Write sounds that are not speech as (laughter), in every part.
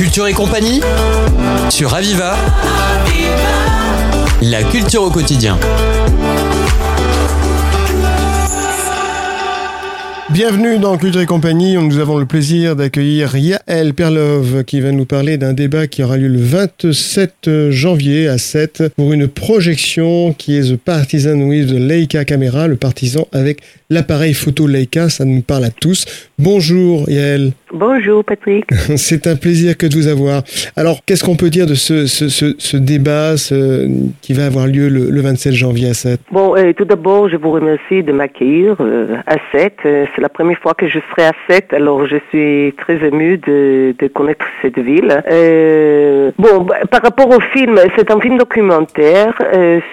Culture et compagnie sur Aviva. La culture au quotidien. Bienvenue dans Culture et compagnie. Nous avons le plaisir d'accueillir Yael Perlov qui va nous parler d'un débat qui aura lieu le 27 janvier à 7 pour une projection qui est The Partisan with the Leica Camera, le partisan avec l'appareil photo Leica. Ça nous parle à tous. Bonjour Yael. Bonjour Patrick. (laughs) C'est un plaisir que de vous avoir. Alors, qu'est-ce qu'on peut dire de ce, ce, ce, ce débat qui va avoir lieu le, le 27 janvier à 7 Bon, euh, tout d'abord, je vous remercie de m'accueillir euh, à 7. Euh, c'est la première fois que je serai à 7, alors je suis très émue de, de connaître cette ville. Bon, bah, par rapport au film, c'est un film documentaire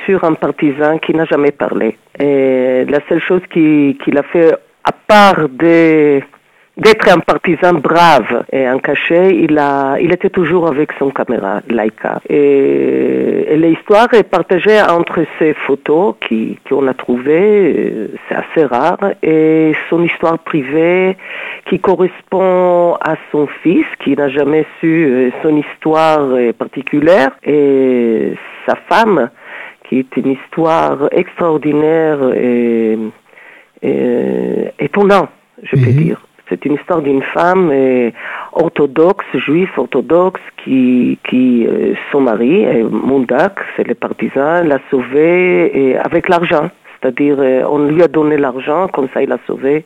sur un partisan qui n'a jamais parlé. Et la seule chose qu'il qui a fait, à part d'être un partisan brave et en cachet, il a, il était toujours avec son caméra Leica. Et, et l'histoire est partagée entre ses photos qui qu'on a trouvées, c'est assez rare, et son histoire privée qui correspond à son fils qui n'a jamais su son histoire particulière et sa femme qui est une histoire extraordinaire et, et étonnante, je peux Mhm. dire. C'est une histoire d'une femme euh, orthodoxe, juive orthodoxe, qui, qui euh, son mari, euh, Mundak, c'est le partisan, l'a sauvée avec l'argent. C'est-à-dire, euh, on lui a donné l'argent, comme ça il l'a sauvée.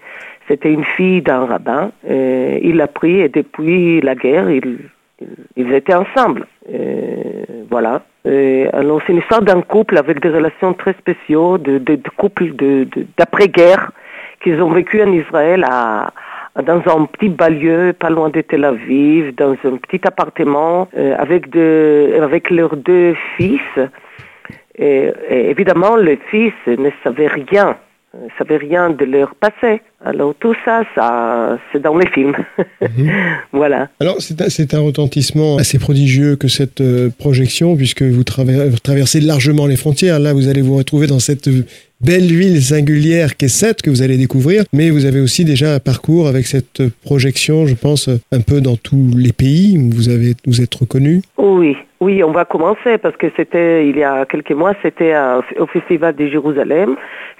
C'était une fille d'un rabbin. euh, il l'a pris et depuis la guerre, ils étaient ensemble. Euh, voilà. Euh, alors, c'est une histoire d'un couple avec des relations très spéciaux, de, de, de couple de, de- d'après-guerre qu'ils ont vécu en Israël à, dans un petit banlieue pas loin de Tel Aviv, dans un petit appartement euh, avec, avec leurs deux fils. Et, et évidemment, les fils ne savaient rien, ne savaient rien de leur passé. Alors tout ça, ça c'est dans les films. (laughs) voilà. Alors, c'est un, retentissement assez prodigieux que cette euh, projection, puisque vous, traver- vous traversez largement les frontières. Là, vous allez vous retrouver dans cette euh, belle ville singulière qu'est Sète, que vous allez découvrir. Mais vous avez aussi déjà un parcours avec cette projection, je pense, un peu dans tous les pays où vous, avez, vous êtes reconnu. Oui, oui, on va commencer parce que c'était il y a quelques mois, c'était au Festival de Jérusalem.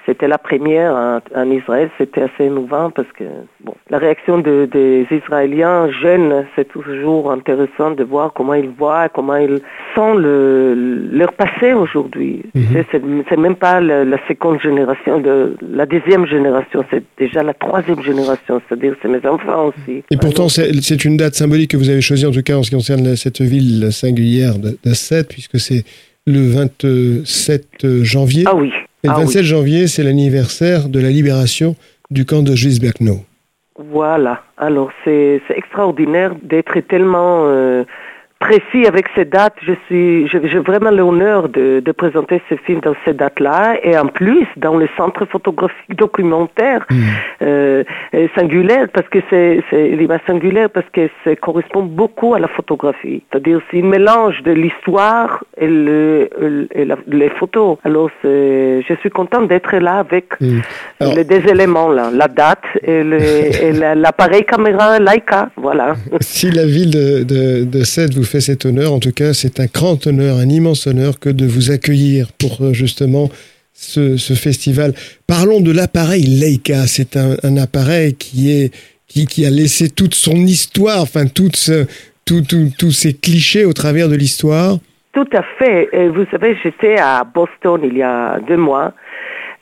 C'était la première en, Israël. C'était assez émouvant parce que bon, la réaction de- des Israéliens jeunes, c'est toujours intéressant de voir comment ils voient, comment ils sentent le, leur passé aujourd'hui. Mhm. C'est- même pas la, la seconde génération, de, la deuxième génération, c'est déjà la troisième génération. C'est-à-dire, c'est mes enfants aussi. Et pourtant, c'est c'est une date symbolique que vous avez choisie, en tout cas en ce qui concerne cette ville singulière de, de Sète, puisque c'est le 27 janvier. ah oui. Et le ah oui. 27 janvier, c'est l'anniversaire de la libération du camp de Auschwitz-Birkenau. Voilà. Alors c'est c'est extraordinaire d'être tellement euh, précis avec ces dates. Je suis, j'ai vraiment l'honneur de, de présenter ce film dans ces dates-là et en plus dans le centre photographique documentaire euh, euh, singulière parce que c'est l'image singulière parce que ça correspond beaucoup à la photographie. C'est-à-dire c'est un mélange de l'histoire et, le, et la- les photos. Alors je suis contente d'être là avec Mm. Alors- les deux éléments là, la date et (laughs) la- l'appareil caméra Leica, voilà. Si la ville de, de, de Sète vous fait cet honneur, en tout cas, c'est un grand honneur, un immense honneur que de vous accueillir pour euh, justement ce, festival. Parlons de l'appareil Leica. C'est un, appareil qui est qui, a laissé toute son histoire, enfin toute ce- tout- tout- tous ces clichés au travers de l'histoire. Tout à fait. Et vous savez, j'étais à Boston il y a deux mois.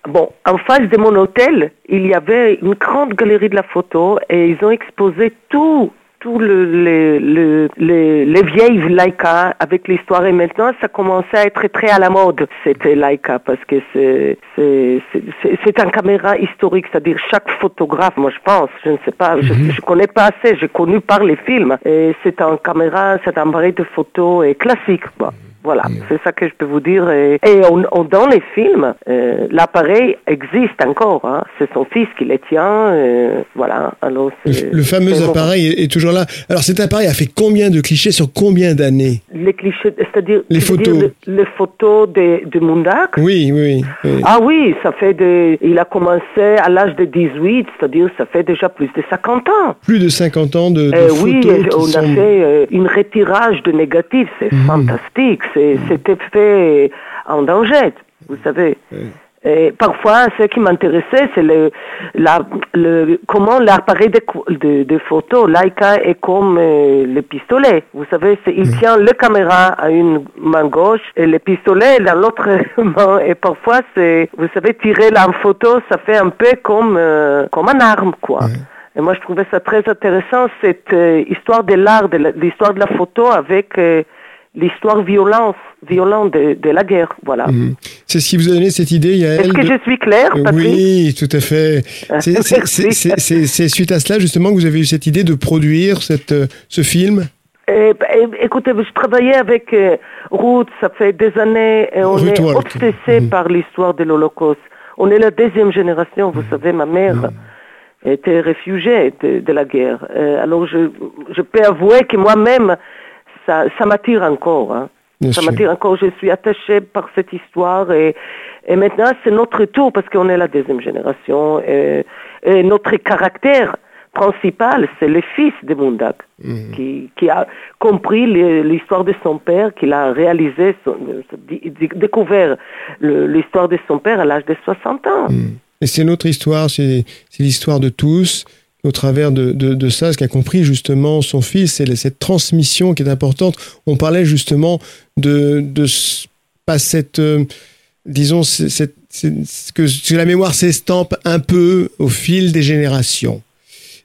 Bon, en face de mon hôtel, il y avait une grande galerie de la photo et ils ont exposé tout tout le, le, le, le- les vieilles Leica avec l'histoire. Et maintenant ça commençait à être très à la mode c'était Leica parce que c'est c'est c'est- c'est- c'est un caméra historique c'est-à-dire chaque photographe moi je pense je ne sais pas je, je connais pas assez j'ai connu par les films. Et c'est un caméra c'est un appareil de photo et classique quoi. Voilà, c'est ça que je peux vous dire. Et, et on- on- dans les films, euh, l'appareil existe encore. Hein. C'est son fils qui le tient. euh, voilà. Alors Le, le fameux appareil est, est toujours là. Alors cet appareil a fait combien de clichés sur combien d'années? Les clichés, c'est-à-dire Les photos. dire le- les photos de, de Mundak? Oui, oui, oui. Ah oui, ça fait de, il a commencé à l'âge de 18, c'est-à-dire ça fait déjà plus de 50 ans. Plus de 50 ans de, de Euh, photos oui, on a fait euh, une retirage de négatifs, c'est Mhm. fantastique, c'est- c'était fait en danger, vous savez. Et parfois, ce qui m'intéressait, c'est le, la, le, comment l'appareil de, de, de photo, Leica, est comme euh, le pistolet. Vous savez, c'est- il tient le caméra à une main gauche et le pistolet dans l'autre (laughs) main. Et parfois, c'est, vous savez, tirer la photo, ça fait un peu comme, euh, comme un arme, quoi. Et moi, je trouvais ça très intéressant, cette euh, histoire de l'art, de la- l'histoire de la photo avec euh, l'histoire violence, violente de, de la guerre. Voilà. Mhm. C'est ce qui vous a donné cette idée, Yael Est-ce que de- je suis claire, Patrick Oui, tout à fait. (laughs) C'est- suite à cela, justement, que vous avez eu cette idée de produire cette, euh, ce film Eh, bah, eh, écoutez, je travaillais avec euh, Ruth, ça fait des années, et on Ruth est Walk. obsessé Mhm. par l'histoire de l'Holocauste. On est la deuxième génération, vous savez, ma mère était réfugiée de, de la guerre. Euh, alors je, je peux avouer que moi-même, ça, ça m'attire encore. hein. Ça m'attire encore, je suis attachée par cette histoire et, et maintenant c'est notre tour parce qu'on est la deuxième génération et, et notre caractère principal c'est le fils de Mundak Mhm. qui, qui a compris l'histoire de son père, qu'il a réalisé, son- d- découvert l'histoire de son père à l'âge de 60 ans. Et c'est notre histoire, c'est l'histoire de tous. Au travers de, de, de ça, ce qu'a compris justement son fils, c'est cette transmission qui est importante. On parlait justement de, de ce- pas cette, euh, disons, cette- que, que la mémoire s'estampe un peu au fil des générations.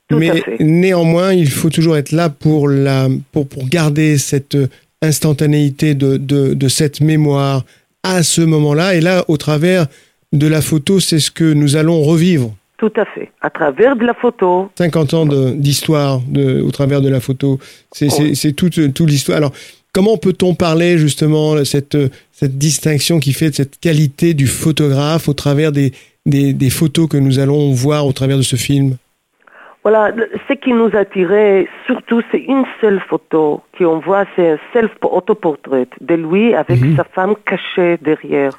Tout Mais néanmoins, il faut toujours être là pour, la, pour, pour garder cette instantanéité de, de, de cette mémoire à ce moment-là. Et là, au travers de la photo, c'est ce que nous allons revivre. Tout à fait. À travers de la photo, 50 ans d'histoire au travers de la photo. C'est toute, toute l'histoire. Alors, comment peut-on parler justement de cette, cette distinction qui fait de cette qualité du photographe au travers des, des, des photos que nous allons voir au travers de ce film? Voilà, ce qui nous attirait surtout, c'est une seule photo qu'on voit, c'est un self-autoportrait de lui avec Mhm. sa femme cachée derrière.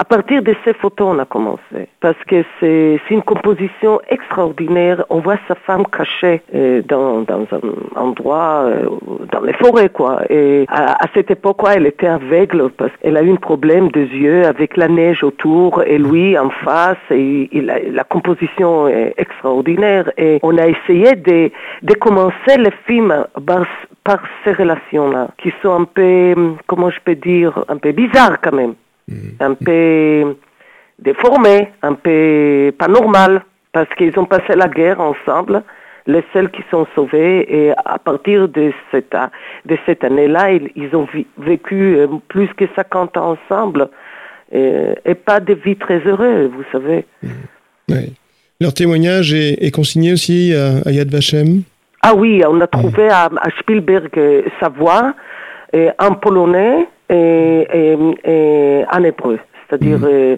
À partir de ces photos, on a commencé. Parce que c'est une composition extraordinaire. On voit sa femme cachée euh, dans, dans un endroit, euh, dans les forêts, quoi. Et à, à cette époque, quoi, elle était aveugle parce qu'elle a eu un problème de yeux avec la neige autour et lui en face. Et, il a- la composition est extraordinaire. Et on a essayé de, de commencer le film par, par ces relations-là, qui sont un peu, comment je peux dire, un peu bizarres quand même un peu déformés, un peu pas normal, parce qu'ils ont passé la guerre ensemble, les seuls qui sont sauvés, et à partir de cette, de cette année-là, ils, ils ont vécu euh, plus que 50 ans ensemble, et, et pas de vie très heureuse, vous savez. Ouais. Leur témoignage est, est consigné aussi à, à Yad Vashem? Ah oui, on a trouvé à, à Spielberg euh, sa voix euh, en polonais et, en hébreu. C'est-à-dire, euh,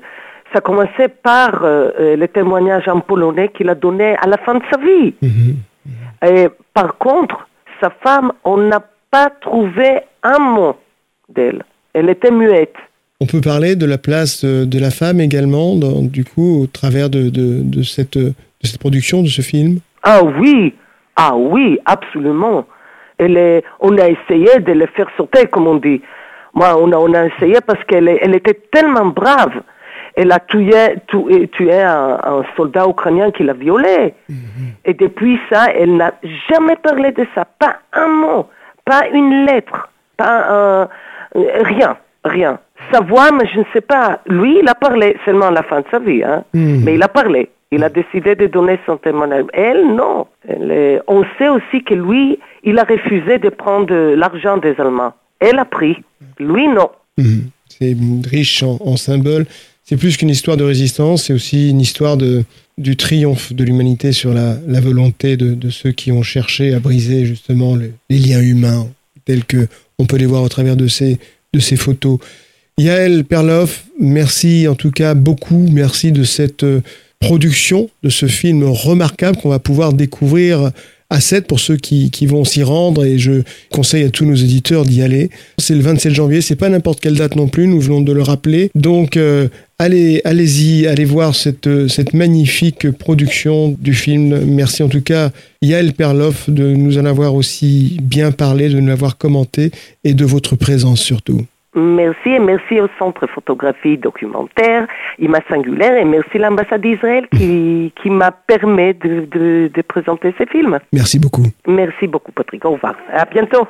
ça commençait par euh, euh, le témoignage en polonais qu'il a donné à la fin de sa vie. Et par contre, sa femme, on n'a pas trouvé un mot d'elle. Elle était muette. On peut parler de la place de la femme également, dans- du coup, au travers de, de, de cette, de cette production, de ce film? Ah oui, ah oui, absolument. Elle est, on a essayé de le faire sauter, comme on dit. Moi, on a, on a essayé parce qu'elle elle était tellement brave. Elle a tué, tué, tué un, un soldat ukrainien qui l'a violée. Et depuis ça, elle n'a jamais parlé de ça. Pas un mot, pas une lettre, pas un, rien, rien. Sa voix, mais je ne sais pas. Lui, il a parlé seulement à la fin de sa vie, hein. Mhm. mais il a parlé. Il a décidé de donner son témoignage. Elle, non. Elle est- on sait aussi que lui, il a refusé de prendre l'argent des Allemands. Elle a pris. Lui, non. Mhm. C'est riche en, symboles. C'est plus qu'une histoire de résistance, c'est aussi une histoire du triomphe de l'humanité sur la, volonté de, ceux qui ont cherché à briser justement le- les liens humains tels que on peut les voir au travers de ces, de ces photos. Yael Perloff, merci en tout cas beaucoup, merci de cette euh, production, de ce film remarquable qu'on va pouvoir découvrir à 7 pour ceux qui, qui vont s'y rendre et je conseille à tous nos éditeurs d'y aller. C'est le 27 janvier, c'est pas n'importe quelle date non plus, nous venons de le rappeler. Donc euh, allez, allez-y, allez voir cette, cette magnifique production du film. Merci en tout cas Yael Perloff de nous en avoir aussi bien parlé, de nous l'avoir commenté et de votre présence surtout. Merci et merci au Centre photographie documentaire IMA Singulaire et merci à l'ambassade d'Israël qui, qui m'a permis de, de, de, présenter ces films. Merci beaucoup. Merci beaucoup Patrick, au revoir. À bientôt.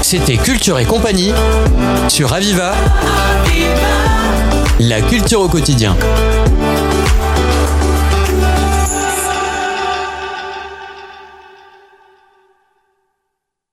C'était Culture et compagnie sur Aviva. La culture au quotidien.